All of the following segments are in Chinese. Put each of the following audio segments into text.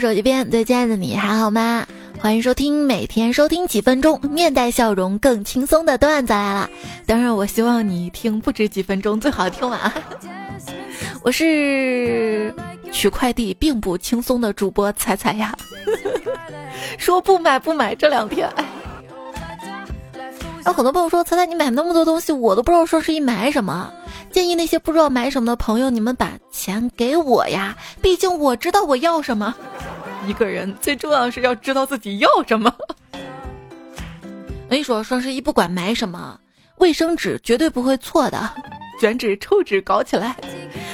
手机边最亲爱的你还好吗？欢迎收听每天收听几分钟，面带笑容更轻松的段子来了。当然，我希望你听不止几分钟，最好听完。我是取快递并不轻松的主播彩彩呀，说不买不买，这两天哎。有很多朋友说彩彩你买那么多东西，我都不知道双十一买什么。建议那些不知道买什么的朋友，你们把钱给我呀，毕竟我知道我要什么。一个人最重要的是要知道自己要什么。我跟你说，双十一不管买什么，卫生纸绝对不会错的，卷纸、抽纸搞起来。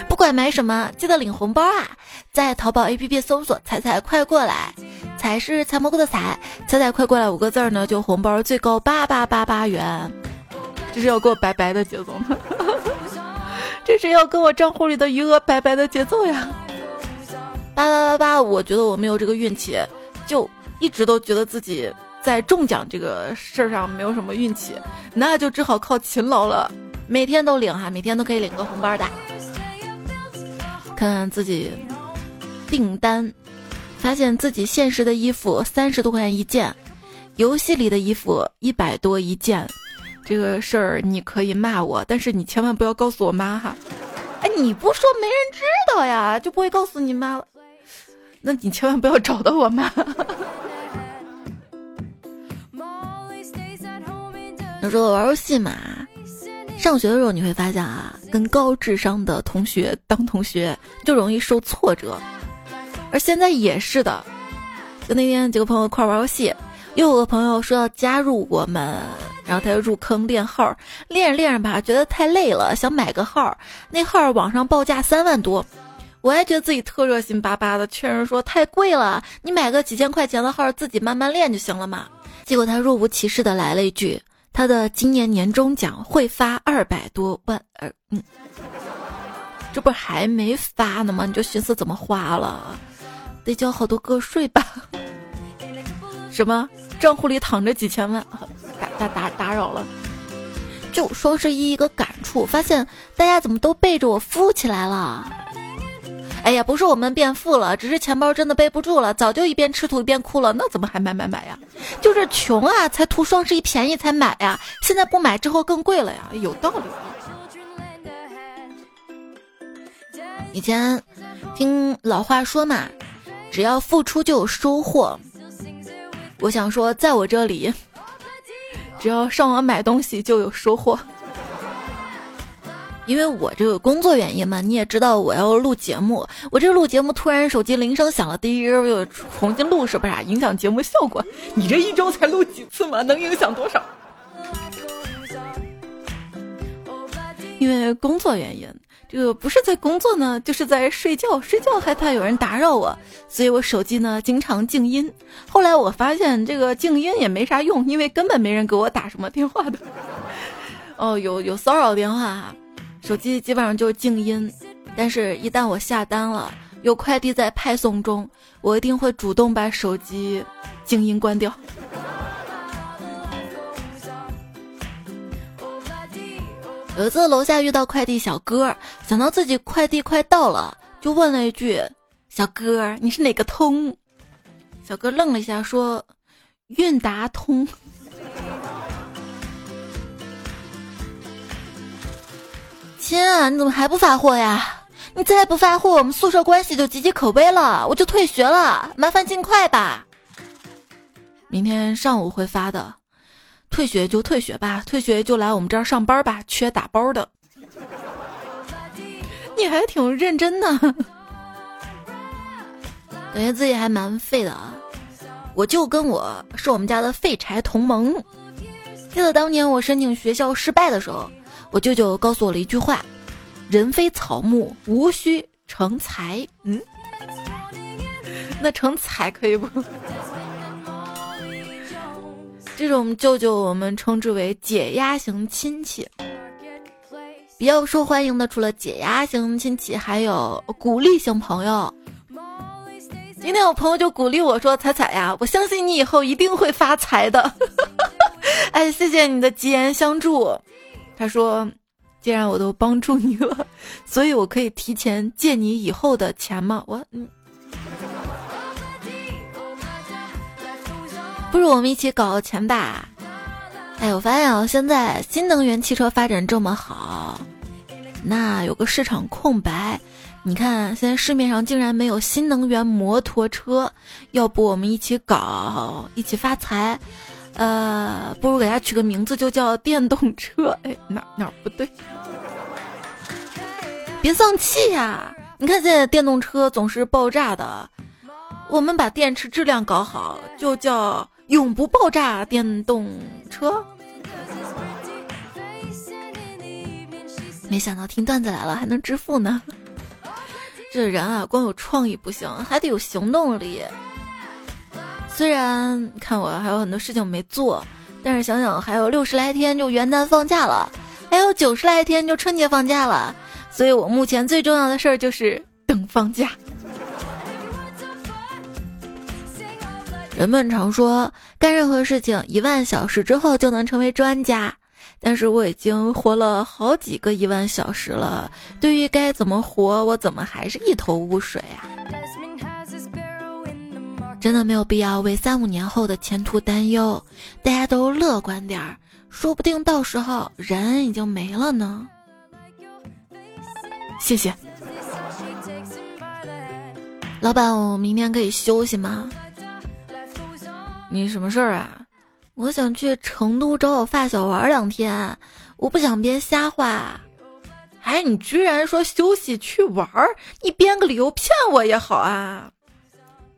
不管买什么，记得领红包啊！在淘宝 APP 搜索“彩彩快过来”，彩是采蘑菇的彩，彩彩快过来五个字儿呢，就红包最高八八八八元。这是要给我白白的节奏吗？这是要跟我账户里的余额白白的节奏呀！八八八八，我觉得我没有这个运气，就一直都觉得自己在中奖这个事儿上没有什么运气，那就只好靠勤劳了，每天都领哈，每天都可以领个红包的。看看自己订单，发现自己现实的衣服三十多块钱一件，游戏里的衣服一百多一件，这个事儿你可以骂我，但是你千万不要告诉我妈哈。哎，你不说没人知道呀，就不会告诉你妈了。那你千万不要找到我妈。有时候玩游戏嘛，上学的时候你会发现啊，跟高智商的同学当同学就容易受挫折，而现在也是的。就那天几个朋友一块玩游戏，又有个朋友说要加入我们，然后他就入坑练号，练着练着吧，觉得太累了，想买个号，那号网上报价三万多。我还觉得自己特热心巴巴的，劝人说太贵了，你买个几千块钱的号，自己慢慢练就行了嘛。结果他若无其事的来了一句：“他的今年年终奖会发二百多万。”呃，嗯，这不还没发呢吗？你就寻思怎么花了？得交好多个税吧？什么账户里躺着几千万？打打打打扰了。就双十一一个感触，发现大家怎么都背着我富起来了。哎呀，不是我们变富了，只是钱包真的背不住了，早就一边吃土一边哭了，那怎么还买买买呀？就是穷啊，才图双十一便宜才买呀，现在不买之后更贵了呀，有道理。以前听老话说嘛，只要付出就有收获。我想说，在我这里，只要上网买东西就有收获。因为我这个工作原因嘛，你也知道我要录节目，我这录节目突然手机铃声响了，第一又重新录是不是？影响节目效果？你这一周才录几次嘛？能影响多少？因为工作原因，这个不是在工作呢，就是在睡觉，睡觉害怕有人打扰我，所以我手机呢经常静音。后来我发现这个静音也没啥用，因为根本没人给我打什么电话的。哦，有有骚扰电话。手机基本上就是静音，但是，一旦我下单了，有快递在派送中，我一定会主动把手机静音关掉。有一次楼下遇到快递小哥，想到自己快递快到了，就问了一句：“小哥，你是哪个通？”小哥愣了一下，说：“韵达通。” 亲啊，你怎么还不发货呀？你再不发货，我们宿舍关系就岌岌可危了，我就退学了。麻烦尽快吧。明天上午会发的，退学就退学吧，退学就来我们这儿上班吧，缺打包的。你还挺认真的，感觉自己还蛮废的啊。我就跟我是我们家的废柴同盟。记得当年我申请学校失败的时候。我舅舅告诉我了一句话：“人非草木，无需成才。”嗯，那成才可以不？这种舅舅我们称之为解压型亲戚。比较受欢迎的，除了解压型亲戚，还有鼓励型朋友。今天我朋友就鼓励我说：“彩彩呀，我相信你以后一定会发财的。”哎，谢谢你的吉言相助。他说：“既然我都帮助你了，所以我可以提前借你以后的钱吗？”我嗯，不如我们一起搞钱吧。哎，我发现啊，现在新能源汽车发展这么好，那有个市场空白。你看，现在市面上竟然没有新能源摩托车，要不我们一起搞，一起发财？呃，不如给它取个名字，就叫电动车。哎，哪哪不对？别丧气呀！你看现在电动车总是爆炸的，我们把电池质量搞好，就叫永不爆炸电动车。没想到听段子来了还能致富呢！这人啊，光有创意不行，还得有行动力。虽然看我还有很多事情没做，但是想想还有六十来天就元旦放假了，还有九十来天就春节放假了。所以我目前最重要的事儿就是等放假。人们常说干任何事情一万小时之后就能成为专家，但是我已经活了好几个一万小时了，对于该怎么活，我怎么还是一头雾水啊？真的没有必要为三五年后的前途担忧，大家都乐观点儿，说不定到时候人已经没了呢。谢谢，老板，我明天可以休息吗？你什么事儿啊？我想去成都找我发小玩两天，我不想编瞎话。哎，你居然说休息去玩儿？你编个理由骗我也好啊。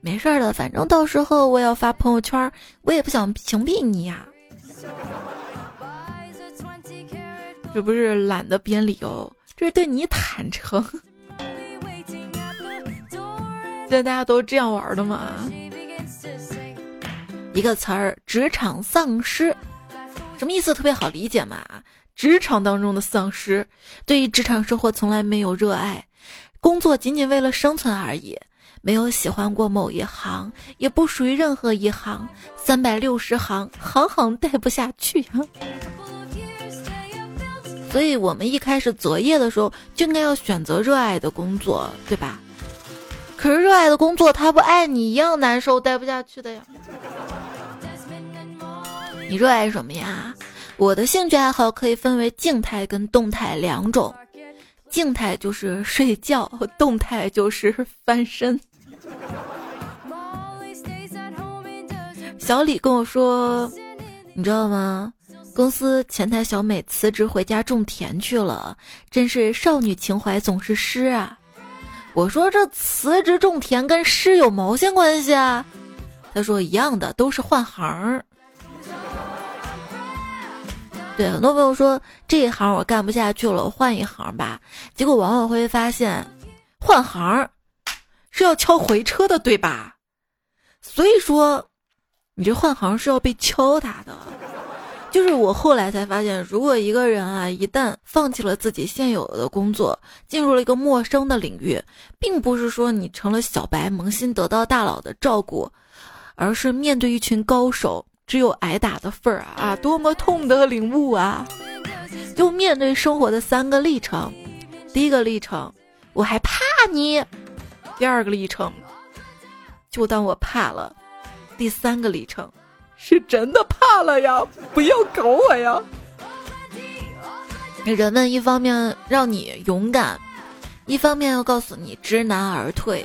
没事的，反正到时候我要发朋友圈，我也不想屏蔽你呀。这不是懒得编理由。这是对你坦诚。现在大家都这样玩的吗？一个词儿，职场丧尸，什么意思？特别好理解嘛。职场当中的丧尸，对于职场生活从来没有热爱，工作仅仅为了生存而已，没有喜欢过某一行，也不属于任何一行，三百六十行，行行待不下去呀。所以我们一开始择业的时候就应该要选择热爱的工作，对吧？可是热爱的工作他不爱你一样难受，待不下去的呀。你热爱什么呀？我的兴趣爱好可以分为静态跟动态两种，静态就是睡觉，动态就是翻身。小李跟我说，你知道吗？公司前台小美辞职回家种田去了，真是少女情怀总是诗啊！我说这辞职种田跟诗有毛线关系啊？他说一样的，都是换行儿。对，很多朋友说这一行我干不下去了，我换一行吧。结果往往会发现，换行是要敲回车的，对吧？所以说，你这换行是要被敲打的。就是我后来才发现，如果一个人啊，一旦放弃了自己现有的工作，进入了一个陌生的领域，并不是说你成了小白萌新得到大佬的照顾，而是面对一群高手，只有挨打的份儿啊！多么痛的领悟啊！就面对生活的三个历程：第一个历程，我还怕你；第二个历程，就当我怕了；第三个历程。是真的怕了呀！不要搞我呀！人们一方面让你勇敢，一方面又告诉你知难而退。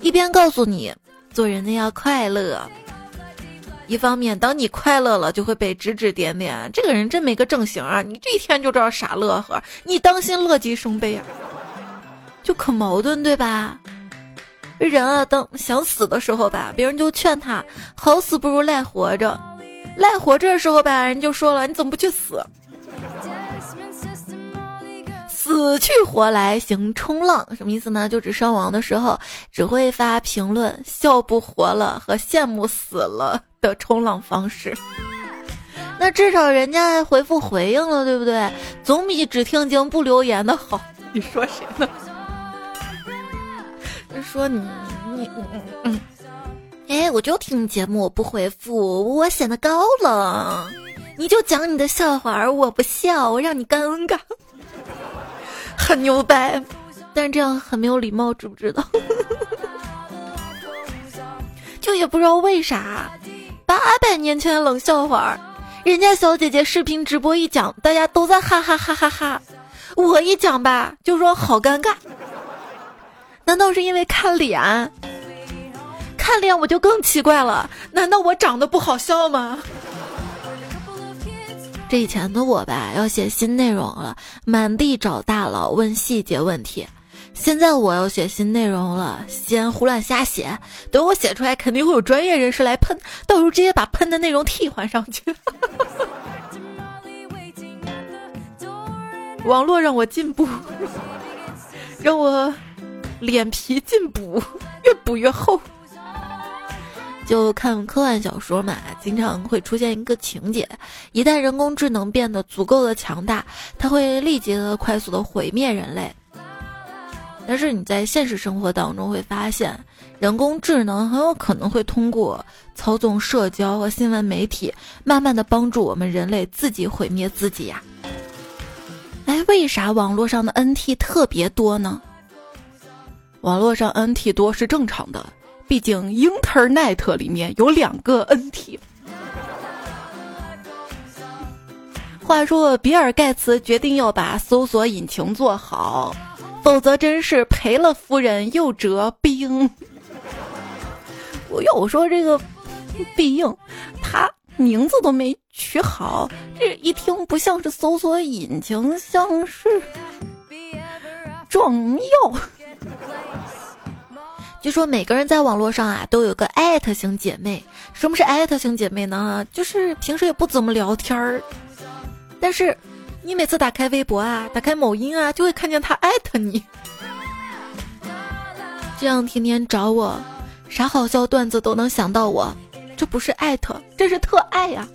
一边告诉你做人呢要快乐，一方面当你快乐了，就会被指指点点。这个人真没个正形啊！你这一天就知道傻乐呵，你当心乐极生悲啊！就可矛盾，对吧？人啊，当想死的时候吧，别人就劝他好死不如赖活着；赖活着的时候吧，人就说了你怎么不去死？死去活来行冲浪，什么意思呢？就指伤亡的时候只会发评论笑不活了和羡慕死了的冲浪方式。那至少人家回复回应了，对不对？总比只听经不留言的好。你说谁呢？说你你嗯嗯，哎，我就听节目，我不回复，我显得高冷。你就讲你的笑话，而我不笑，我让你尴尬，很牛掰，但是这样很没有礼貌，知不知道？就也不知道为啥，八百年前的冷笑话，人家小姐姐视频直播一讲，大家都在哈哈哈哈哈。我一讲吧，就说好尴尬。难道是因为看脸？看脸我就更奇怪了。难道我长得不好笑吗？这以前的我吧，要写新内容了，满地找大佬问细节问题。现在我要写新内容了，先胡乱瞎写。等我写出来，肯定会有专业人士来喷，到时候直接把喷的内容替换上去。网络让我进步，让我脸皮进补，越补越厚。就看科幻小说嘛，经常会出现一个情节：一旦人工智能变得足够的强大，它会立即的、快速的毁灭人类。但是你在现实生活当中会发现，人工智能很有可能会通过操纵社交和新闻媒体，慢慢的帮助我们人类自己毁灭自己呀。哎，为啥网络上的 NT 特别多呢？网络上 NT 多是正常的，毕竟 Internet 里面有两个 NT。话说，比尔盖茨决定要把搜索引擎做好，否则真是赔了夫人又折兵。我有说这个必应，他。名字都没取好，这一听不像是搜索引擎，像是壮药。据说每个人在网络上啊都有个艾特型姐妹。什么是艾特型姐妹呢？就是平时也不怎么聊天儿，但是你每次打开微博啊、打开某音啊，就会看见她艾特你，这样天天找我，啥好笑段子都能想到我。这不是艾特，这是特爱呀！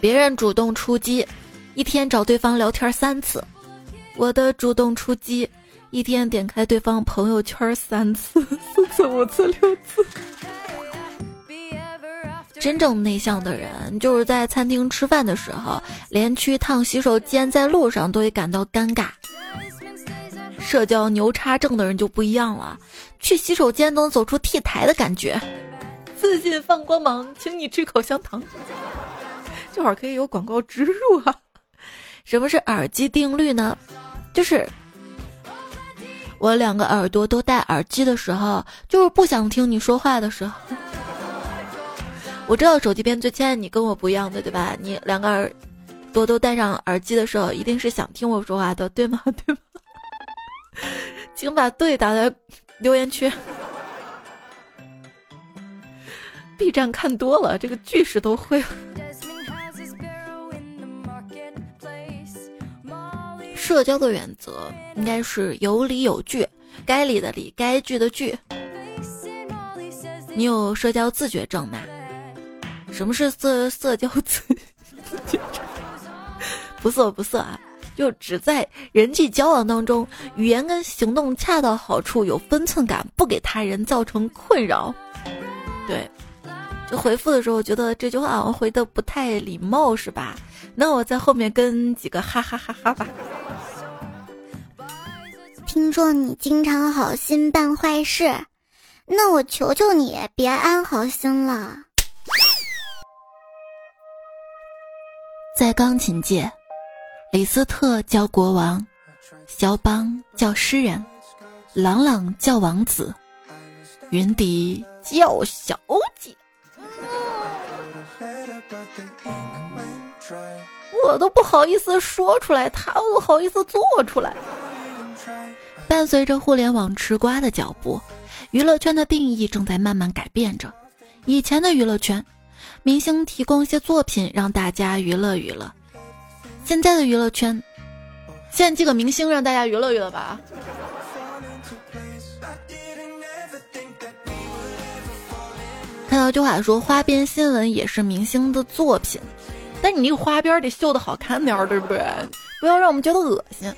别人主动出击，一天找对方聊天三次；我的主动出击，一天点开对方朋友圈三次、四次、五次、六次。真正内向的人，就是在餐厅吃饭的时候，连去趟洗手间在路上都会感到尴尬。社交牛叉症的人就不一样了。去洗手间能走出 T 台的感觉，自信放光芒，请你吃口香糖，这会儿可以有广告植入啊！什么是耳机定律呢？就是我两个耳朵都戴耳机的时候，就是不想听你说话的时候。我知道手机边最亲爱的你跟我不一样的，对吧？你两个耳朵都戴上耳机的时候，一定是想听我说话的，对吗？对吗？请把“对”打在。留言区，B 站看多了，这个句式都会。社交的原则应该是有理有据，该理的理，该据的据。你有社交自觉症吗？什么是社社交自觉症？不色不色啊。就只在人际交往当中，语言跟行动恰到好处，有分寸感，不给他人造成困扰。对，就回复的时候觉得这句话我回的不太礼貌，是吧？那我在后面跟几个哈哈哈哈吧。听说你经常好心办坏事，那我求求你别安好心了。在钢琴界。李斯特叫国王，肖邦叫诗人，朗朗叫王子，云迪叫小我都不好意思说出来，他都好意思做出来。伴随着互联网吃瓜的脚步，娱乐圈的定义正在慢慢改变着。以前的娱乐圈，明星提供一些作品让大家娱乐娱乐。现在的娱乐圈，现在几个明星让大家娱乐娱乐吧。看到句话说，花边新闻也是明星的作品，但你那个花边得绣的好看点儿，对不对？不要让我们觉得恶心。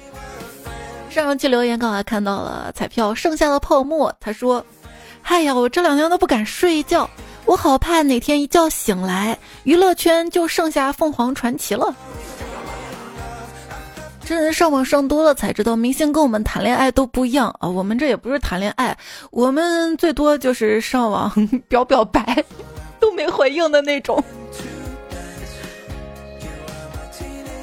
上期留言刚才看到了彩票剩下的泡沫，他说：“哎呀，我这两天都不敢睡觉，我好怕哪天一觉醒来，娱乐圈就剩下凤凰传奇了。”这上网上多了才知道，明星跟我们谈恋爱都不一样啊！我们这也不是谈恋爱，我们最多就是上网 表表白，都没回应的那种。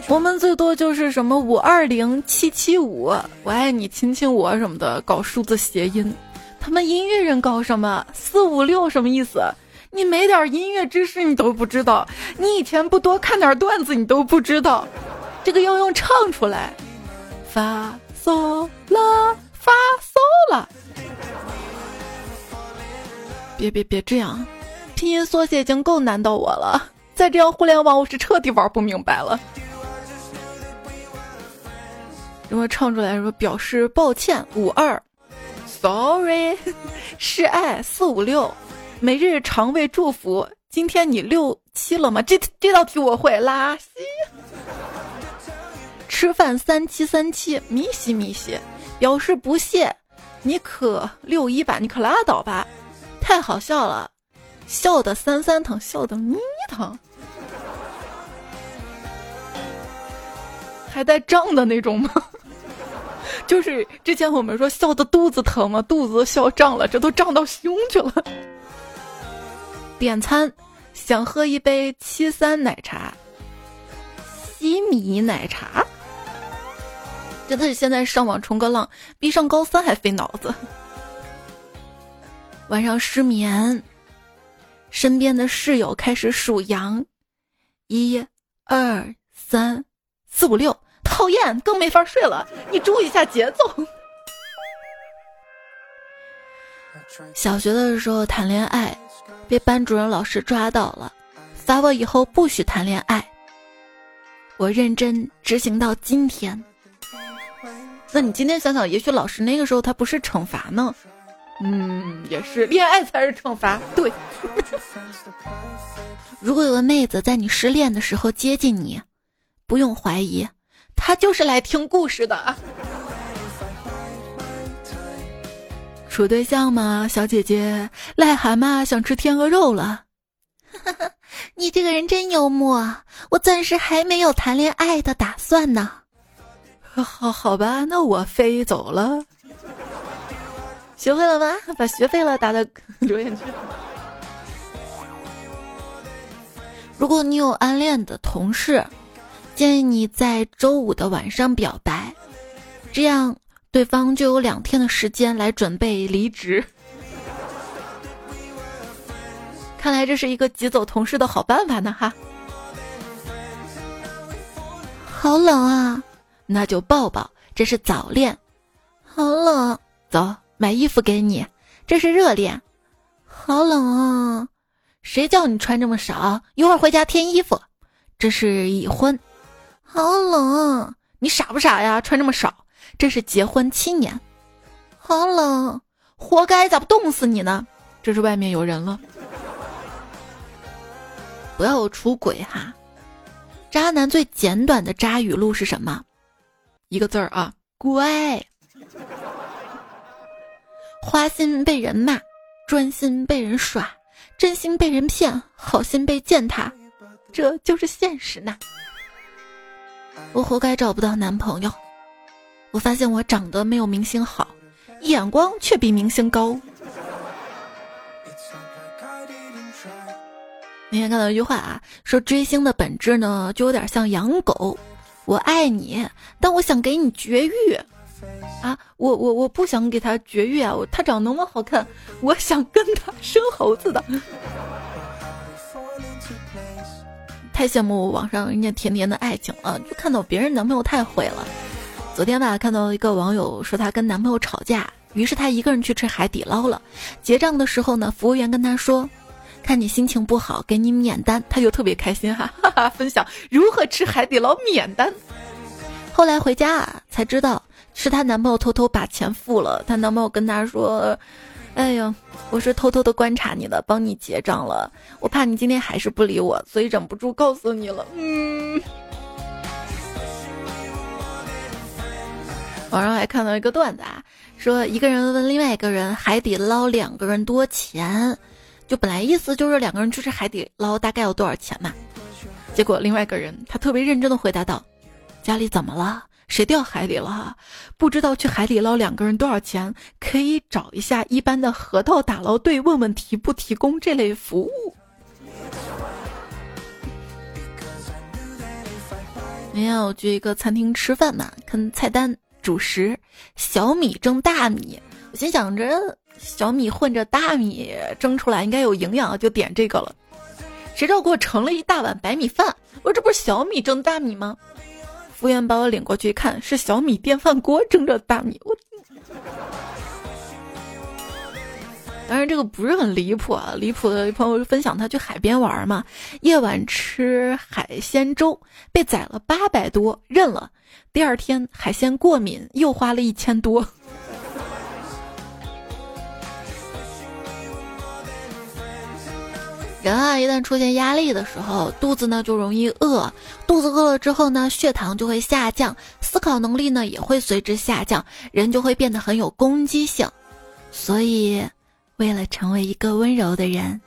我们最多就是什么五二零七七五，我爱你亲亲我什么的，搞数字谐音。他们音乐人搞什么四五六什么意思？你没点音乐知识你都不知道，你以前不多看点段子你都不知道，这个要用唱出来，发嗦啦发嗦啦。别别别这样，拼音缩写已经够难到我了，再这样互联网我是彻底玩不明白了。如果唱出来说表示抱歉，五二，sorry，示爱四五六，每日肠胃祝福。今天你六七了吗？这这道题我会，拉稀。吃饭三七三七，咪西咪西，表示不屑。你可六一吧，你可拉倒吧，太好笑了，笑的三三疼，笑的咪疼。还带胀的那种吗？就是之前我们说笑的肚子疼吗？肚子都笑胀了，这都胀到胸去了。点餐，想喝一杯七三奶茶，西米奶茶。真的是现在上网冲个浪，比上高三还费脑子。晚上失眠，身边的室友开始数羊，一、二、三、四、五、六。讨厌，更没法睡了。你注意一下节奏。小学的时候谈恋爱，被班主任老师抓到了，罚我以后不许谈恋爱。我认真执行到今天。那你今天想想，也许老师那个时候他不是惩罚呢？嗯，也是，恋爱才是惩罚。对。如果有个妹子在你失恋的时候接近你，不用怀疑。他就是来听故事的。处对象吗，小姐姐？癞蛤蟆想吃天鹅肉了。你这个人真幽默。我暂时还没有谈恋爱的打算呢。好好吧，那我飞走了。学会了吗？把学费了打在留言区。如果你有暗恋的同事。建议你在周五的晚上表白，这样对方就有两天的时间来准备离职。看来这是一个挤走同事的好办法呢，哈。好冷啊，那就抱抱，这是早恋。好冷，走，买衣服给你，这是热恋。好冷啊，谁叫你穿这么少？一会儿回家添衣服，这是已婚。好冷，你傻不傻呀？穿这么少，这是结婚七年。好冷，活该，咋不冻死你呢？这是外面有人了。不要出轨哈！渣男最简短的渣语录是什么？一个字儿啊，乖。花心被人骂，专心被人耍，真心被人骗，好心被践踏，这就是现实呐。我活该找不到男朋友。我发现我长得没有明星好，眼光却比明星高。那天看到一句话啊，说追星的本质呢，就有点像养狗。我爱你，但我想给你绝育。啊，我我我不想给他绝育啊，他长那么好看，我想跟他生猴子的。太羡慕网上人家甜甜的爱情了，就看到别人男朋友太毁了。昨天吧，看到一个网友说她跟男朋友吵架，于是她一个人去吃海底捞了。结账的时候呢，服务员跟她说：“看你心情不好，给你免单。”她就特别开心哈，哈哈，分享如何吃海底捞免单。后来回家啊，才知道是她男朋友偷偷把钱付了。她男朋友跟她说。哎呦，我是偷偷的观察你的，帮你结账了。我怕你今天还是不理我，所以忍不住告诉你了。嗯。网上还看到一个段子啊，说一个人问另外一个人海底捞两个人多钱，就本来意思就是两个人去吃海底捞大概要多少钱嘛。结果另外一个人他特别认真的回答道：“家里怎么了？谁掉海里了哈？不知道去海底捞两个人多少钱？可以找一下一般的河道打捞队，问问提不提供这类服务。那天我去一个餐厅吃饭嘛，看菜单主食小米蒸大米，我心想着小米混着大米蒸出来应该有营养，就点这个了。谁知道给我盛了一大碗白米饭，我说这不是小米蒸大米吗？服务员把我领过去一看，是小米电饭锅蒸着大米。我，当然这个不是很离谱啊。离谱的朋友分享他去海边玩嘛，夜晚吃海鲜粥，被宰了八百多，认了。第二天海鲜过敏，又花了一千多。人啊，一旦出现压力的时候，肚子呢就容易饿，肚子饿了之后呢，血糖就会下降，思考能力呢也会随之下降，人就会变得很有攻击性。所以，为了成为一个温柔的人，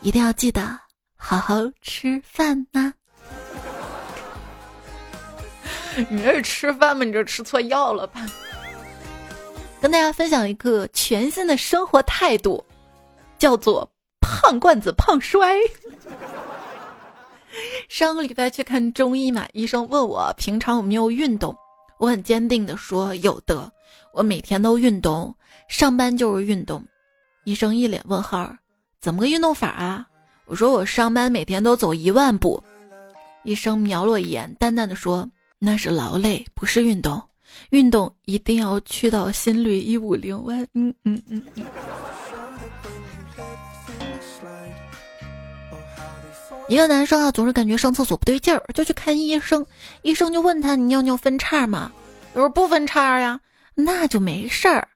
一定要记得好好吃饭呐。你这是吃饭吗？你这吃错药了吧？跟大家分享一个全新的生活态度，叫做。胖罐子胖摔。上个礼拜去看中医嘛，医生问我平常有没有运动，我很坚定的说有的，我每天都运动，上班就是运动。医生一脸问号，怎么个运动法啊？我说我上班每天都走一万步。医生瞄了我一眼，淡淡的说那是劳累，不是运动，运动一定要去到心率一五零万。嗯嗯嗯嗯。一个男生啊，总是感觉上厕所不对劲儿，就去看医生。医生就问他：“你尿尿分叉吗？”我说：“不分叉呀。”那就没事儿。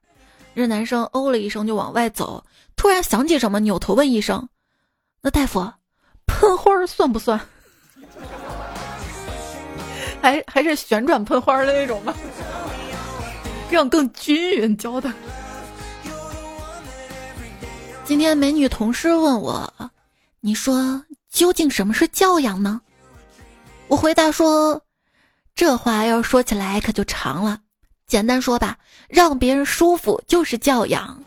这男生哦了一声就往外走，突然想起什么，扭头问医生：“那大夫，喷花算不算？还还是旋转喷花的那种吗？这样更均匀教的。”今天美女同事问我：“你说？”究竟什么是教养呢？我回答说，这话要说起来可就长了。简单说吧，让别人舒服就是教养。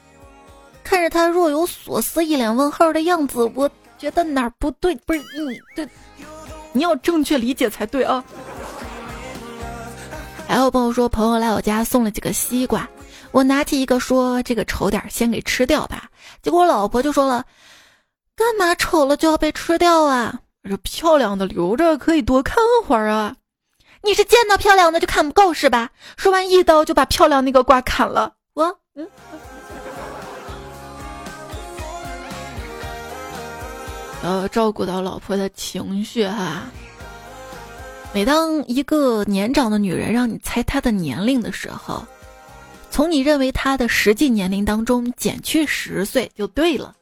看着他若有所思、一脸问号的样子，我觉得哪儿不对？不是你对，你要正确理解才对啊。还有朋友说，朋友来我家送了几个西瓜，我拿起一个说：“这个丑点，先给吃掉吧。”结果我老婆就说了。干嘛丑了就要被吃掉啊？这漂亮的留着可以多看会儿啊！你是见到漂亮的就看不够是吧？说完一刀就把漂亮那个瓜砍了。我嗯，要照顾到老婆的情绪哈。每当一个年长的女人让你猜她的年龄的时候，从你认为她的实际年龄当中减去十岁就对了。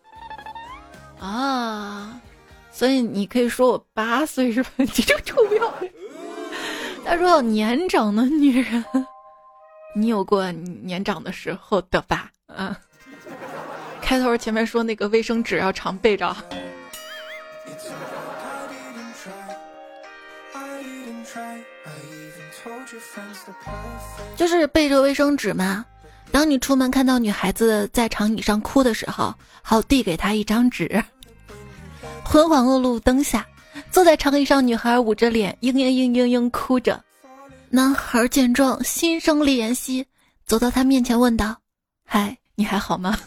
啊，所以你可以说我八岁是吧？你 这个臭不要脸！他说年长的女人，你有过年长的时候的吧？嗯，开头前面说那个卫生纸要常备着，就是备着卫生纸嘛。当你出门看到女孩子在长椅上哭的时候，好递给她一张纸。昏黄的路灯下，坐在长椅上，女孩捂着脸，嘤嘤嘤嘤嘤哭着。男孩见状，心生怜惜，走到她面前问道：“嗨，你还好吗？”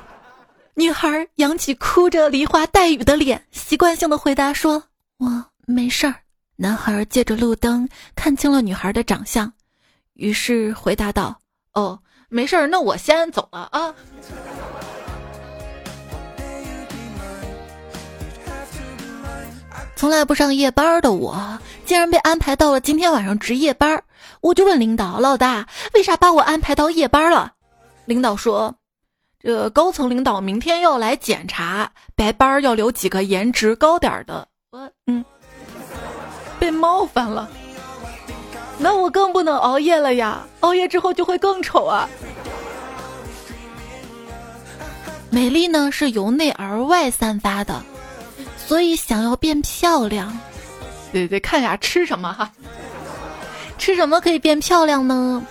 女孩扬起哭着梨花带雨的脸，习惯性的回答说：“我没事儿。”男孩借着路灯看清了女孩的长相，于是回答道。哦，没事儿，那我先走了啊。从来不上夜班的我，竟然被安排到了今天晚上值夜班。我就问领导：“老大，为啥把我安排到夜班了？”领导说：“这高层领导明天要来检查，白班要留几个颜值高点的。”我嗯，被冒犯了。那我更不能熬夜了呀！熬夜之后就会更丑啊。美丽呢是由内而外散发的，所以想要变漂亮，对对看一下吃什么哈。吃什么可以变漂亮呢？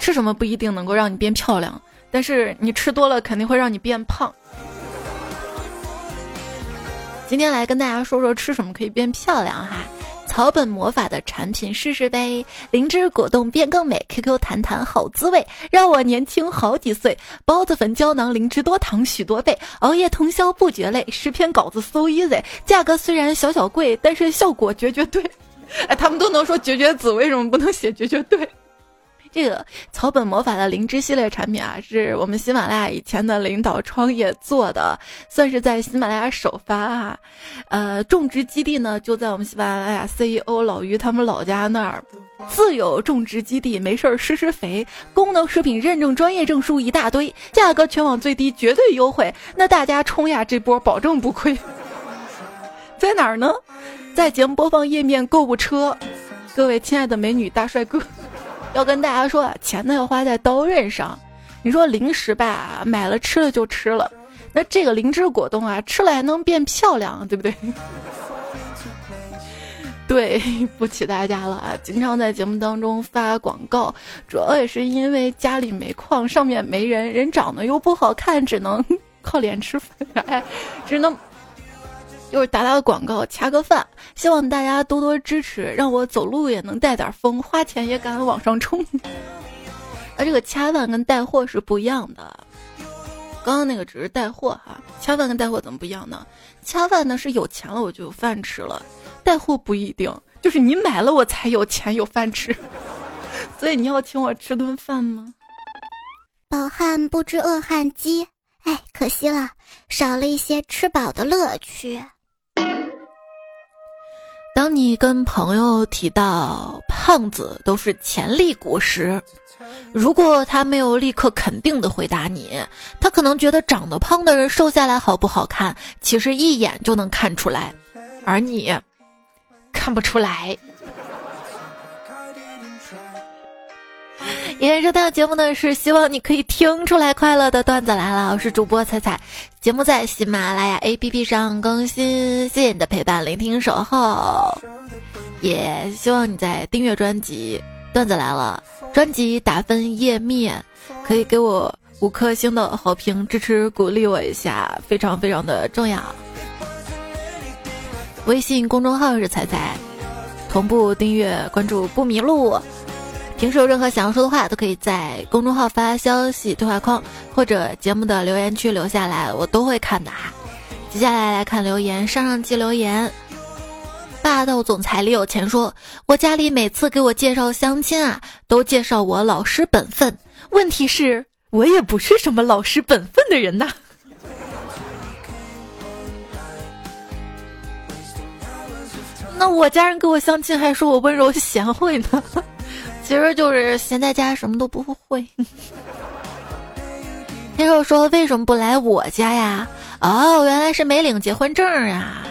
吃什么不一定能够让你变漂亮，但是你吃多了肯定会让你变胖。今天来跟大家说说吃什么可以变漂亮哈。草本魔法的产品试试呗，灵芝果冻变更美，QQ 弹弹好滋味，让我年轻好几岁。包子粉胶囊灵芝多糖许多倍，熬夜通宵不觉累。十篇稿子 so easy，价格虽然小小贵，但是效果绝绝对。哎，他们都能说绝绝子，为什么不能写绝绝对？这个草本魔法的灵芝系列产品啊，是我们喜马拉雅以前的领导创业做的，算是在喜马拉雅首发啊。呃，种植基地呢就在我们喜马拉雅 CEO 老于他们老家那儿，自有种植基地，没事儿施施肥，功能食品认证专业证书一大堆，价格全网最低，绝对优惠。那大家冲呀，这波保证不亏。在哪儿呢？在节目播放页面购物车。各位亲爱的美女大帅哥。要跟大家说，钱呢要花在刀刃上。你说零食吧，买了吃了就吃了。那这个灵芝果冻啊，吃了还能变漂亮，对不对？对不起大家了啊！经常在节目当中发广告，主要也是因为家里没矿，上面没人，人长得又不好看，只能 靠脸吃饭，哎，只能。就是打打广告，掐个饭，希望大家多多支持，让我走路也能带点风，花钱也敢往上冲。啊，这个掐饭跟带货是不一样的，刚刚那个只是带货哈，掐饭跟带货怎么不一样呢？掐饭呢是有钱了我就有饭吃了，带货不一定，就是你买了我才有钱有饭吃，所以你要请我吃顿饭吗？饱汉不知饿汉饥，哎，可惜了，少了一些吃饱的乐趣。当你跟朋友提到胖子都是潜力股时，如果他没有立刻肯定的回答你，他可能觉得长得胖的人瘦下来好不好看，其实一眼就能看出来，而你看不出来。今天这档节目呢，是希望你可以听出来快乐的段子来了。我是主播彩彩，节目在喜马拉雅 APP 上更新。谢谢你的陪伴、聆听、守候，也希望你在订阅专辑《段子来了》专辑打分页面，可以给我五颗星的好评，支持鼓励我一下，非常非常的重要。微信公众号是彩彩，同步订阅关注不迷路。平时有任何想要说的话，都可以在公众号发消息对话框或者节目的留言区留下来，我都会看的哈。接下来来看留言，上上期留言，霸道总裁李有钱说：“我家里每次给我介绍相亲啊，都介绍我老实本分，问题是，我也不是什么老实本分的人呐。那我家人给我相亲，还说我温柔贤惠呢。”其实就是闲在家什么都不会。听说说为什么不来我家呀？哦，原来是没领结婚证啊。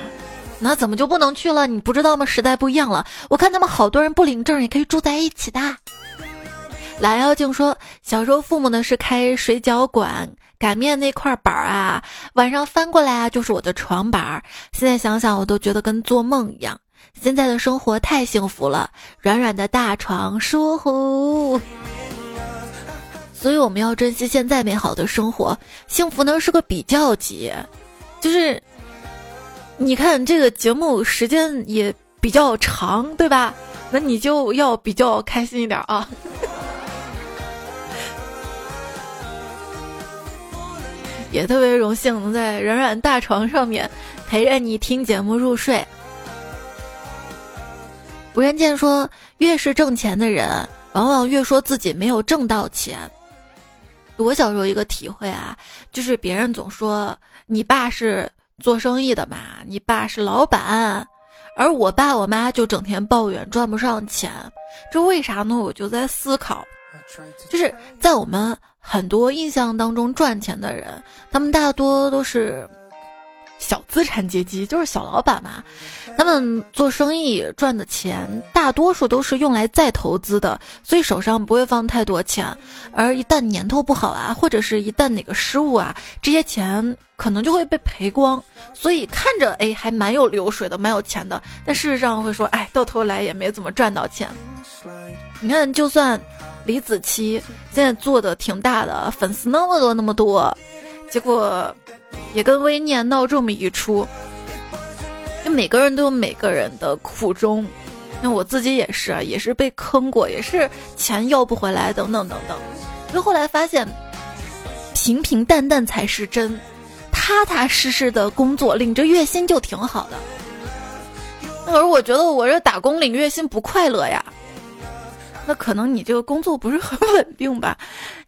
那怎么就不能去了？你不知道吗？时代不一样了。我看他们好多人不领证也可以住在一起的。懒妖精说，小时候父母呢是开水饺馆，擀面那块板儿啊，晚上翻过来啊就是我的床板儿。现在想想我都觉得跟做梦一样。现在的生活太幸福了，软软的大床舒服，所以我们要珍惜现在美好的生活。幸福呢是个比较级，就是你看这个节目时间也比较长，对吧？那你就要比较开心一点啊。也特别荣幸能在软软大床上面陪着你听节目入睡。吴仁健说：“越是挣钱的人，往往越说自己没有挣到钱。”我小时候一个体会啊，就是别人总说你爸是做生意的嘛，你爸是老板，而我爸我妈就整天抱怨赚不上钱，这为啥呢？我就在思考，就是在我们很多印象当中赚钱的人，他们大多都是。小资产阶级，就是小老板嘛。他们做生意赚的钱，大多数都是用来再投资的，所以手上不会放太多钱。而一旦年头不好啊，或者是一旦哪个失误啊，这些钱可能就会被赔光。所以看着哎还蛮有流水的，蛮有钱的，但事实上会说哎到头来也没怎么赚到钱。你看，就算李子柒现在做的挺大的，粉丝那么多那么多，结果也跟微念闹这么一出。就每个人都有每个人的苦衷，那我自己也是啊，也是被坑过，也是钱要不回来，等等等等。就后来发现，平平淡淡才是真，踏踏实实的工作，领着月薪就挺好的。可是我觉得我这打工领月薪不快乐呀。那可能你这个工作不是很 稳定吧，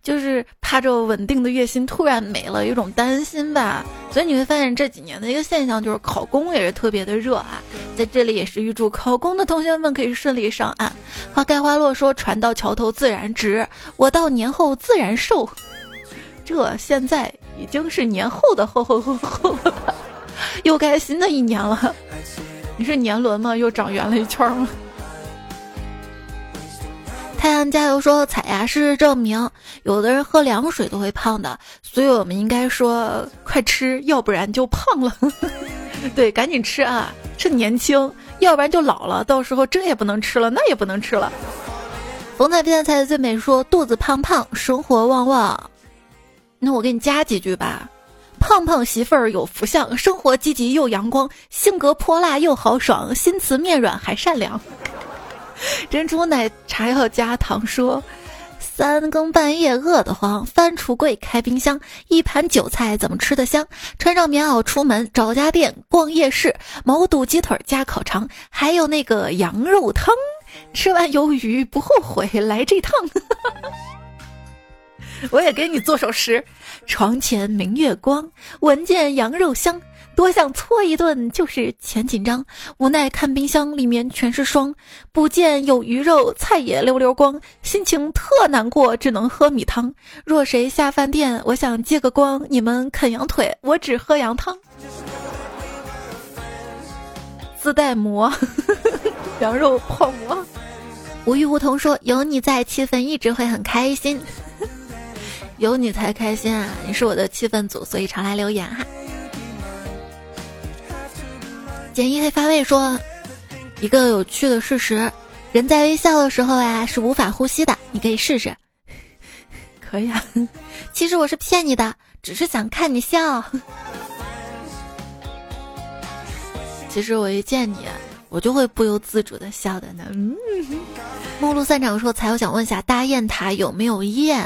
就是怕这稳定的月薪突然没了，有种担心吧。所以你会发现这几年的一个现象就是考公也是特别的热啊。在这里也是预祝考公的同学们可以顺利上岸。花开花落说船到桥头自然直，我到年后自然瘦。这现在已经是年后的后后后后了，又该新的一年了。你是年轮吗？又长圆了一圈吗？太阳加油说：“采呀，事实证明，有的人喝凉水都会胖的，所以我们应该说快吃，要不然就胖了。对，赶紧吃啊，趁年轻，要不然就老了，到时候这也不能吃了，那也不能吃了。”冯彩片菜的最美说：“肚子胖胖，生活旺旺。”那我给你加几句吧：胖胖媳妇儿有福相，生活积极又阳光，性格泼辣又豪爽，心慈面软还善良。珍珠奶茶要加糖。说，三更半夜饿得慌，翻橱柜开冰箱，一盘韭菜怎么吃得香？穿上棉袄出门找家店，逛夜市，毛肚鸡腿加烤肠，还有那个羊肉汤。吃完鱿鱼不后悔来这趟。我也给你做首诗：床前明月光，闻见羊肉香。多想搓一顿，就是钱紧张，无奈看冰箱里面全是霜，不见有鱼肉，菜也溜溜光，心情特难过，只能喝米汤。若谁下饭店，我想借个光，你们啃羊腿，我只喝羊汤。自带馍，羊肉泡馍。无欲无同说，有你在，气氛一直会很开心。有你才开心啊！你是我的气氛组，所以常来留言哈。简一黑发微说：“一个有趣的事实，人在微笑的时候呀是无法呼吸的。你可以试试，可以啊。其实我是骗你的，只是想看你笑。其实我一见你，我就会不由自主的笑的呢。”嗯目录散场说：“才我想问一下，大雁塔有没有雁？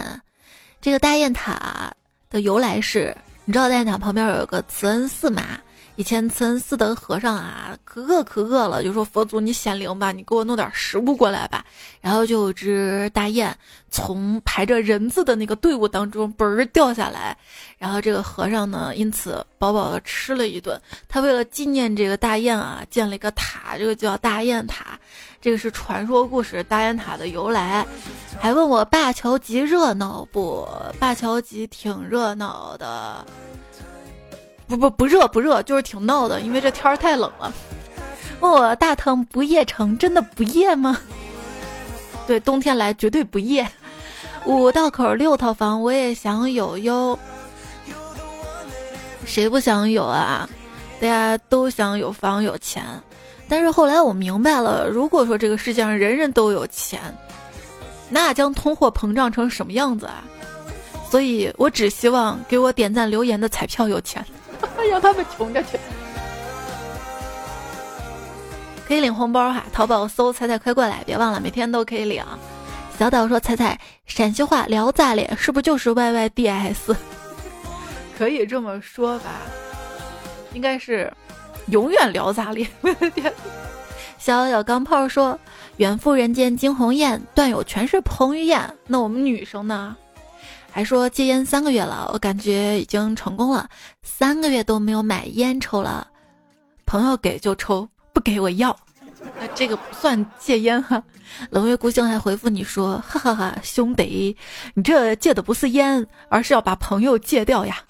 这个大雁塔的由来是，你知道大雁塔旁边有个慈恩寺吗？”以前慈恩寺的和尚啊，可饿可饿了，就说佛祖你显灵吧，你给我弄点食物过来吧。然后就有只大雁从排着人字的那个队伍当中嘣儿掉下来，然后这个和尚呢，因此饱饱的吃了一顿。他为了纪念这个大雁啊，建了一个塔，这个叫大雁塔。这个是传说故事大雁塔的由来。还问我灞桥集热闹不？灞桥集挺热闹的。不不不热不热，就是挺闹的，因为这天儿太冷了。问我大唐不夜城真的不夜吗？对，冬天来绝对不夜。五道口六套房我也想有哟，谁不想有啊？大家都想有房有钱，但是后来我明白了，如果说这个世界上人人都有钱，那将通货膨胀成什么样子啊？所以我只希望给我点赞留言的彩票有钱。让他们穷着去，可以领红包哈！淘宝搜“彩彩快过来”，别忘了每天都可以领。小岛说：“彩彩，陕西话聊咋咧？是不是就是 Y Y D S？” 可以这么说吧，应该是永远聊咋咧。小小钢炮说：“远赴人间惊鸿雁，段友全是彭于晏。”那我们女生呢？还说戒烟三个月了，我感觉已经成功了。三个月都没有买烟抽了，朋友给就抽，不给我要。那这个不算戒烟哈。冷月孤星还回复你说：哈哈哈，兄弟，你这戒的不是烟，而是要把朋友戒掉呀。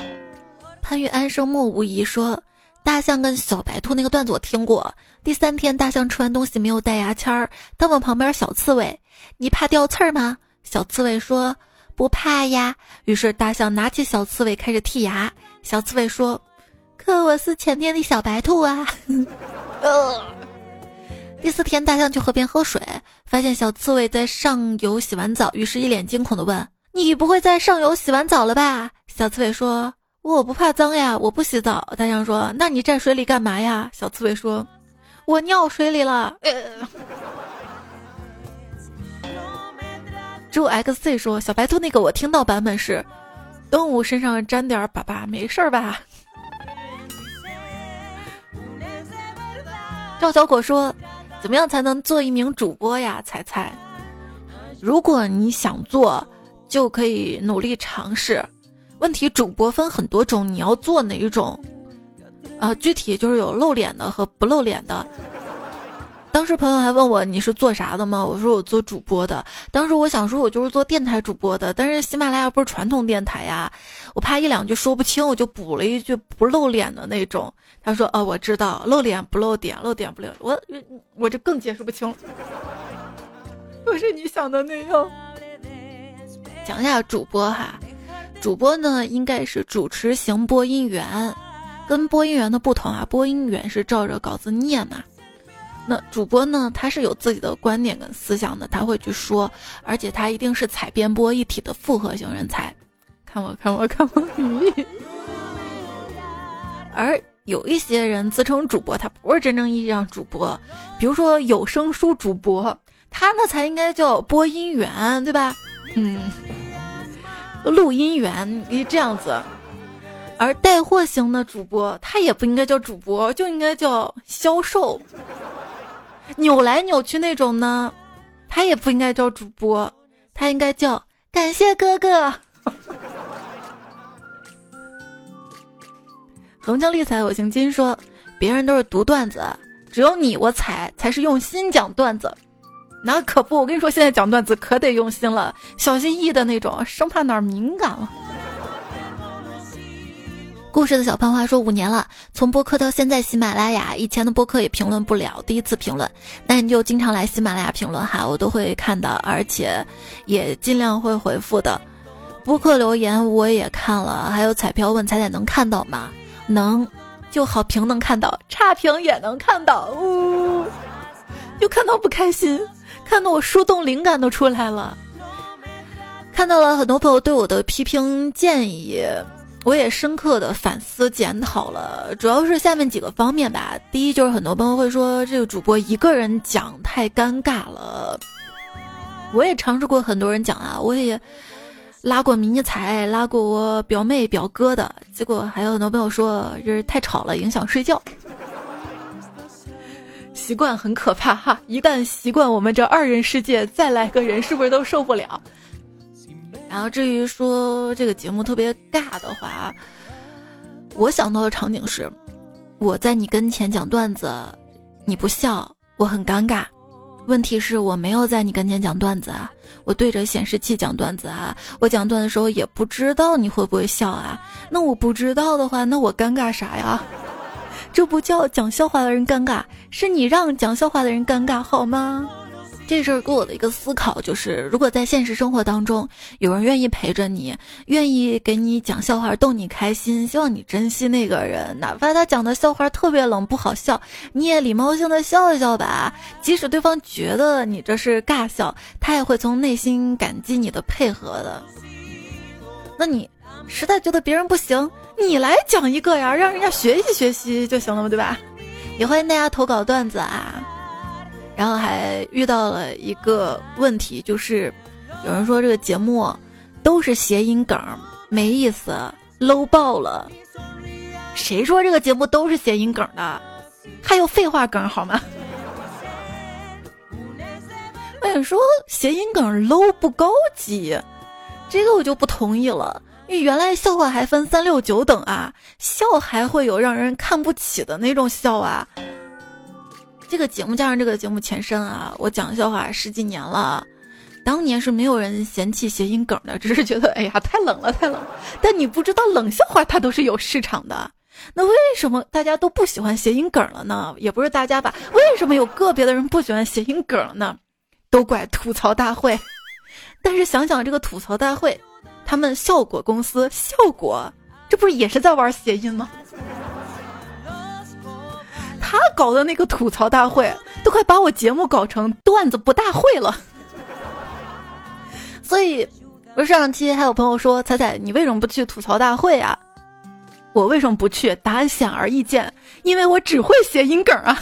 潘玉安生莫无疑说：大象跟小白兔那个段子我听过。第三天，大象吃完东西没有带牙签儿，他问旁边小刺猬：“你怕掉刺儿吗？”小刺猬说：“不怕呀。”于是大象拿起小刺猬开始剔牙。小刺猬说：“可我是前天的小白兔啊。”第四天，大象去河边喝水，发现小刺猬在上游洗完澡，于是一脸惊恐地问：“你不会在上游洗完澡了吧？”小刺猬说：“我不怕脏呀，我不洗澡。”大象说：“那你站水里干嘛呀？”小刺猬说：“我尿水里了。”只有 XC 说：“小白兔那个我听到版本是，动物身上沾点粑粑没事吧？”赵小果说。怎么样才能做一名主播呀？彩彩，如果你想做，就可以努力尝试。问题主播分很多种，你要做哪一种？啊，具体就是有露脸的和不露脸的。当时朋友还问我你是做啥的吗？我说我做主播的。当时我想说我就是做电台主播的，但是喜马拉雅不是传统电台呀，我怕一两句说不清，我就补了一句不露脸的那种。他说哦，我知道露脸不露点，露点不露，我我这更解释不清。不是你想的那样。讲一下主播哈，主播呢应该是主持型播音员，跟播音员的不同啊，播音员是照着稿子念嘛。那主播呢？他是有自己的观点跟思想的，他会去说，而且他一定是采编播一体的复合型人才。看我，看我，看我！而有一些人自称主播，他不是真正意义上主播，比如说有声书主播，他那才应该叫播音员，对吧？嗯，录音员你这样子。而带货型的主播，他也不应该叫主播，就应该叫销售。扭来扭去那种呢，他也不应该叫主播，他应该叫感谢哥哥。横江丽彩有行金说，别人都是读段子，只有你我彩才是用心讲段子。那可不，我跟你说，现在讲段子可得用心了，小心翼翼的那种，生怕哪儿敏感了。故事的小胖花说：“五年了，从播客到现在喜马拉雅，以前的播客也评论不了，第一次评论，那你就经常来喜马拉雅评论哈，我都会看的，而且也尽量会回复的。播客留言我也看了，还有彩票问彩彩能看到吗？能，就好评能看到，差评也能看到。呜，就看到不开心，看到我树洞灵感都出来了，看到了很多朋友对我的批评建议。”我也深刻的反思检讨了，主要是下面几个方面吧。第一就是很多朋友会说这个主播一个人讲太尴尬了。我也尝试过很多人讲啊，我也拉过迷彩，拉过我表妹表哥的，结果还有很多朋友说这太吵了，影响睡觉。习惯很可怕哈，一旦习惯我们这二人世界，再来个人是不是都受不了？然后至于说这个节目特别尬的话，我想到的场景是，我在你跟前讲段子，你不笑，我很尴尬。问题是我没有在你跟前讲段子啊，我对着显示器讲段子啊，我讲段的时候也不知道你会不会笑啊。那我不知道的话，那我尴尬啥呀？这不叫讲笑话的人尴尬，是你让讲笑话的人尴尬好吗？这事儿给我的一个思考就是，如果在现实生活当中有人愿意陪着你，愿意给你讲笑话逗你开心，希望你珍惜那个人，哪怕他讲的笑话特别冷不好笑，你也礼貌性的笑一笑吧。即使对方觉得你这是尬笑，他也会从内心感激你的配合的。那你实在觉得别人不行，你来讲一个呀，让人家学习学习就行了嘛，对吧？也欢迎大家投稿段子啊。然后还遇到了一个问题，就是有人说这个节目都是谐音梗，没意思，low 爆了。谁说这个节目都是谐音梗的？还有废话梗好吗？我想说谐音梗 low 不高级，这个我就不同意了。因为原来笑话还分三六九等啊，笑还会有让人看不起的那种笑啊。这个节目加上这个节目前身啊，我讲笑话十几年了，当年是没有人嫌弃谐音梗的，只是觉得哎呀太冷了太冷。但你不知道冷笑话它都是有市场的。那为什么大家都不喜欢谐音梗了呢？也不是大家吧？为什么有个别的人不喜欢谐音梗呢？都怪吐槽大会。但是想想这个吐槽大会，他们效果公司效果，这不是也是在玩谐音吗？搞的那个吐槽大会，都快把我节目搞成段子不大会了。所以，我上期还有朋友说彩彩，你为什么不去吐槽大会啊？我为什么不去？答案显而易见，因为我只会谐音梗啊。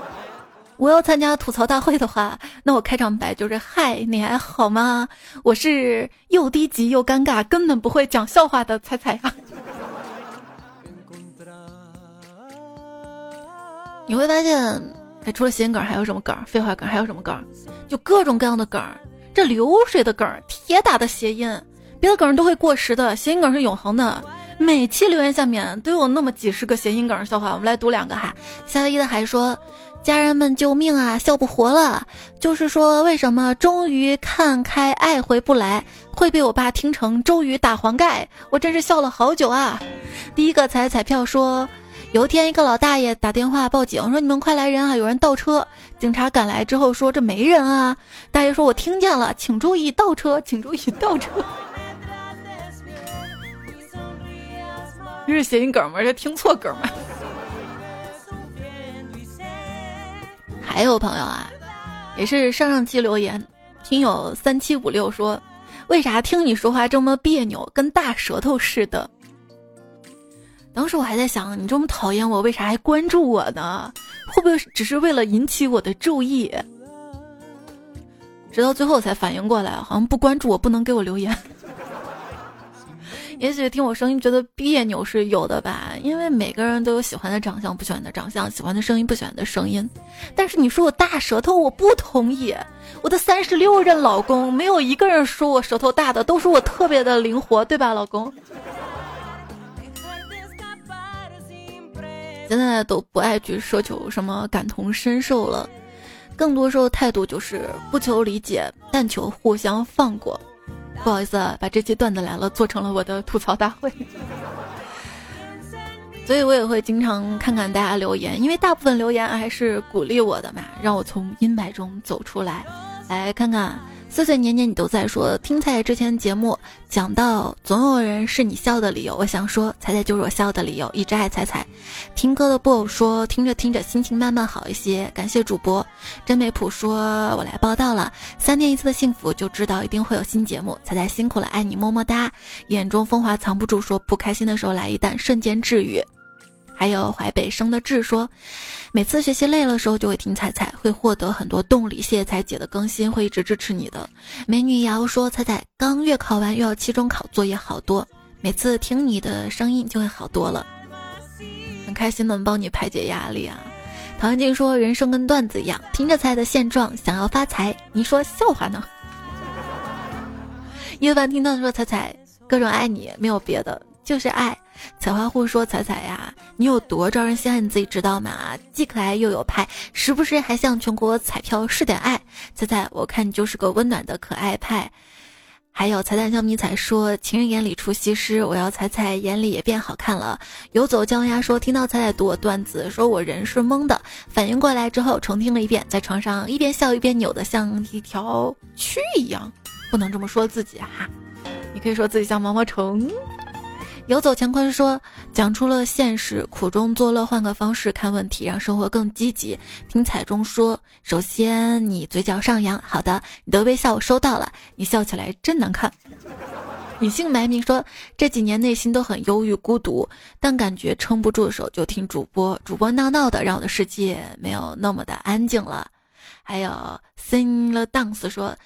我要参加吐槽大会的话，那我开场白就是：“嗨，你还好吗？我是又低级又尴尬，根本不会讲笑话的彩彩呀。”你会发现，哎，除了谐音梗还有什么梗？废话梗还有什么梗？就各种各样的梗。这流水的梗，铁打的谐音，别的梗都会过时的，谐音梗是永恒的。每期留言下面都有那么几十个谐音梗笑话，我们来读两个哈。夏威夷的还说。家人们救命啊！笑不活了。就是说，为什么终于看开爱回不来，会被我爸听成终于打黄盖？我真是笑了好久啊！第一个彩彩票说，有一天一个老大爷打电话报警，说你们快来人啊，有人倒车。警察赶来之后说这没人啊。大爷说我听见了，请注意倒车，请注意倒车。这是谐音梗吗？这听错梗吗？还有朋友啊，也是上上期留言，听友三七五六说，为啥听你说话这么别扭，跟大舌头似的？当时我还在想，你这么讨厌我，为啥还关注我呢？会不会只是为了引起我的注意？直到最后才反应过来，好像不关注我不能给我留言。也许听我声音觉得别扭是有的吧，因为每个人都有喜欢的长相、不喜欢的长相，喜欢的声音、不喜欢的声音。但是你说我大舌头，我不同意。我的三十六任老公没有一个人说我舌头大的，都说我特别的灵活，对吧，老公？现在都不爱去奢求什么感同身受了，更多时候态度就是不求理解，但求互相放过。不好意思，啊，把这期段子来了做成了我的吐槽大会，所以我也会经常看看大家留言，因为大部分留言还是鼓励我的嘛，让我从阴霾中走出来，来看看。岁岁年年你都在说，听彩彩之前节目讲到总有人是你笑的理由，我想说彩彩就是我笑的理由，一直爱彩彩。听歌的布偶说听着听着心情慢慢好一些，感谢主播真美普说，我来报道了，三年一次的幸福就知道一定会有新节目，彩彩辛苦了，爱你么么哒。眼中风华藏不住说不开心的时候来一弹瞬间治愈。还有淮北生的志说，每次学习累了的时候就会听彩彩，会获得很多动力。谢谢彩姐的更新，会一直支持你的。美女瑶说，彩彩刚月考完，又要期中考，作业好多，每次听你的声音就会好多了，很开心能帮你排解压力啊。唐安静说，人生跟段子一样，听着彩的现状，想要发财，你说笑话呢？夜半听到说，彩彩各种爱你，没有别的，就是爱。采花户说：“彩彩呀，你有多招人稀罕，你自己知道吗？既可爱又有派，时不时还向全国彩票试点爱。彩彩，我看你就是个温暖的可爱派。”还有彩彩笑迷彩说：“情人眼里出西施，我要彩彩眼里也变好看了。”游走江鸭说：“听到彩彩读我段子，说我人是懵的，反应过来之后重听了一遍，在床上一边笑一边扭的像一条蛆一样，不能这么说自己哈，你可以说自己像毛毛虫。”游走乾坤说，讲出了现实，苦中作乐，换个方式看问题，让生活更积极。听彩中说，首先你嘴角上扬，好的，你的微笑我收到了，你笑起来真难看。隐姓埋名说，这几年内心都很忧郁孤独，但感觉撑不住的时候就听主播，主播闹闹的，让我的世界没有那么的安静了。还有 sing the dance 说。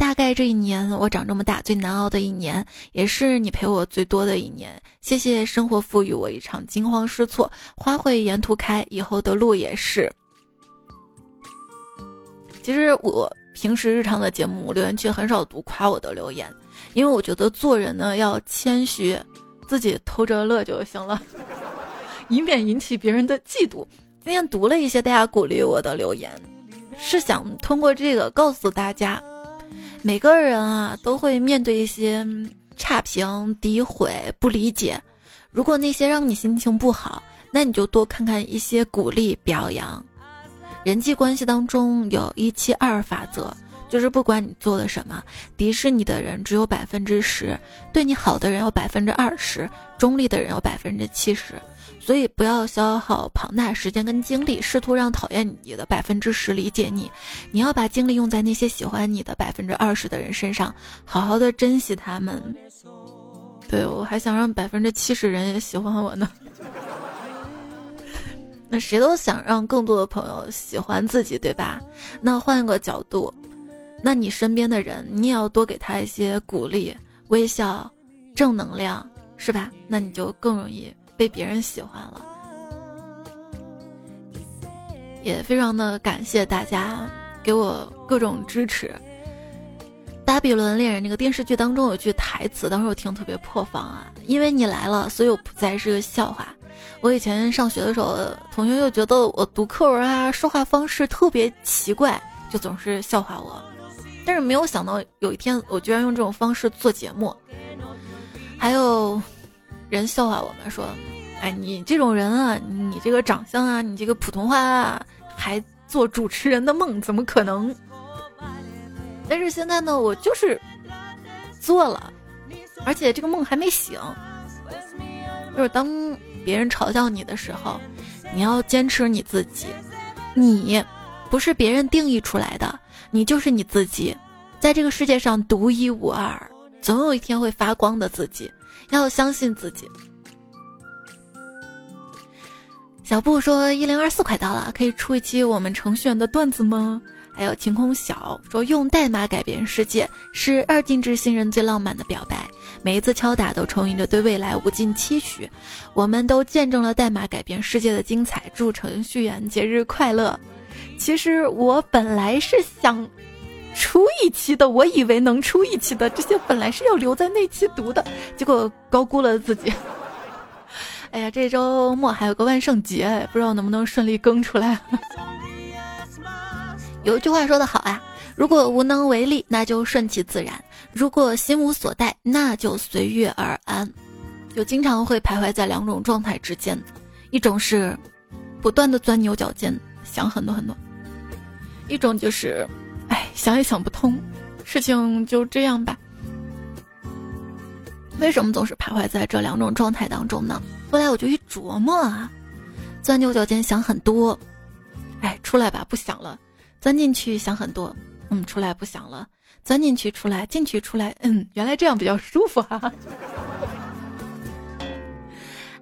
大概这一年，我长这么大最难熬的一年，也是你陪我最多的一年。谢谢生活赋予我一场惊慌失措，花会沿途开，以后的路也是。其实我平时日常的节目留言区很少读夸我的留言，因为我觉得做人呢要谦虚，自己偷着乐就行了，以免引起别人的嫉妒。今天读了一些大家鼓励我的留言，是想通过这个告诉大家。每个人啊，都会面对一些差评、诋毁、不理解。如果那些让你心情不好，那你就多看看一些鼓励表扬。人际关系当中有一七二法则，就是不管你做了什么，敌视你的人只有百分之十，对你好的人有百分之二十，中立的人有百分之七十。所以不要消耗庞大时间跟精力，试图让讨厌你的百分之十理解你。你要把精力用在那些喜欢你的百分之二十的人身上，好好的珍惜他们。对我还想让百分之七十人也喜欢我呢。那谁都想让更多的朋友喜欢自己，对吧？那换个角度，那你身边的人，你也要多给他一些鼓励、微笑、正能量，是吧？那你就更容易被别人喜欢了。也非常的感谢大家给我各种支持。《巴比伦恋人》那个电视剧当中有句台词，当时我听特别破防啊，因为你来了，所以我不再是个笑话。我以前上学的时候，同学又觉得我读课文啊，说话方式特别奇怪，就总是笑话我。但是没有想到有一天，我居然用这种方式做节目。还有人笑话我们说：“哎，你这种人啊，你这个长相啊，你这个普通话啊，还做主持人的梦，怎么可能？”但是现在呢，我就是做了，而且这个梦还没醒，就是当。别人嘲笑你的时候，你要坚持你自己。你不是别人定义出来的，你就是你自己，在这个世界上独一无二，总有一天会发光的自己。要相信自己。小布说：“一零二四快到了，可以出一期我们程序员的段子吗？”还有晴空小说：“用代码改变世界，是二进制新人最浪漫的表白。”每一次敲打都充盈着对未来无尽期许，我们都见证了代码改变世界的精彩。祝程序员节日快乐！其实我本来是想出一期的，我以为能出一期的，这些本来是要留在那期读的，结果高估了自己。哎呀，这周末还有个万圣节，不知道能不能顺利更出来。有一句话说得好啊。如果无能为力，那就顺其自然；如果心无所待，那就随遇而安。就经常会徘徊在两种状态之间，一种是不断的钻牛角尖，想很多很多；一种就是，哎，想也想不通，事情就这样吧。为什么总是徘徊在这两种状态当中呢？后来我就一琢磨啊，钻牛角尖想很多，哎，出来吧，不想了；钻进去想很多。嗯，出来不想了，钻进去，出来，进去，出来，嗯，原来这样比较舒服哈。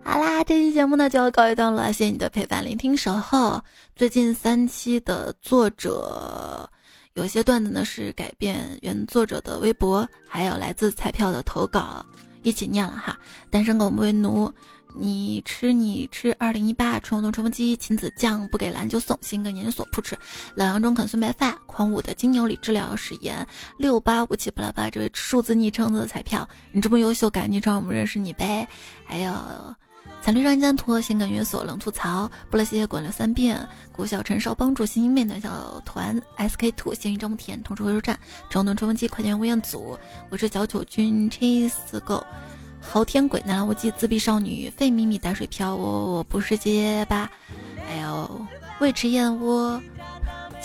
好啦，这期节目呢就要告一段落，谢谢你的陪伴、聆听、守候。最近三期的作者，有些段子呢是改变原作者的微博，还有来自彩票的投稿，一起念了哈。单身狗不为奴。你吃你吃，二零一八冲动冲锋机，亲子酱不给蓝就送，新梗研究所扑哧，老杨中啃孙白发，狂舞的金牛里治疗誓言，六八五七巴拉巴，这位数字昵称的彩票，你这么优秀，赶紧让我们认识你呗。还有惨绿张江图，新梗元所冷吐槽，不了谢谢滚了三遍，古小陈少帮助星星面的小团，SK two 幸运招募田，同处回收站，冲动冲锋机，快点吴彦祖，我是小九君，Cheese Go。昊天鬼男，我记自闭少女，费米米，打水漂，我我不是结巴，还有未吃燕窝，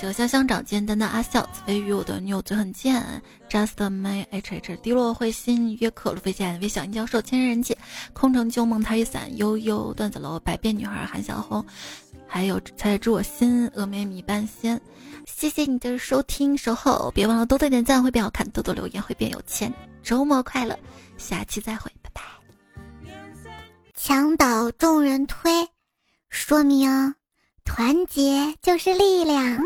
九香香长见，丹丹阿笑，子飞鱼，我的女友嘴很贱，just my h h，低落会心约克，路飞剑，微小樱教授，千人人界，空城旧梦，他雨伞，悠悠段子楼，百变女孩，韩小红，还有猜知我心，峨眉米半仙，谢谢你的收听守候，别忘了多多点赞会变好看，多多留言会变有钱，周末快乐，下期再会。拜拜墙倒众人推，说明团结就是力量。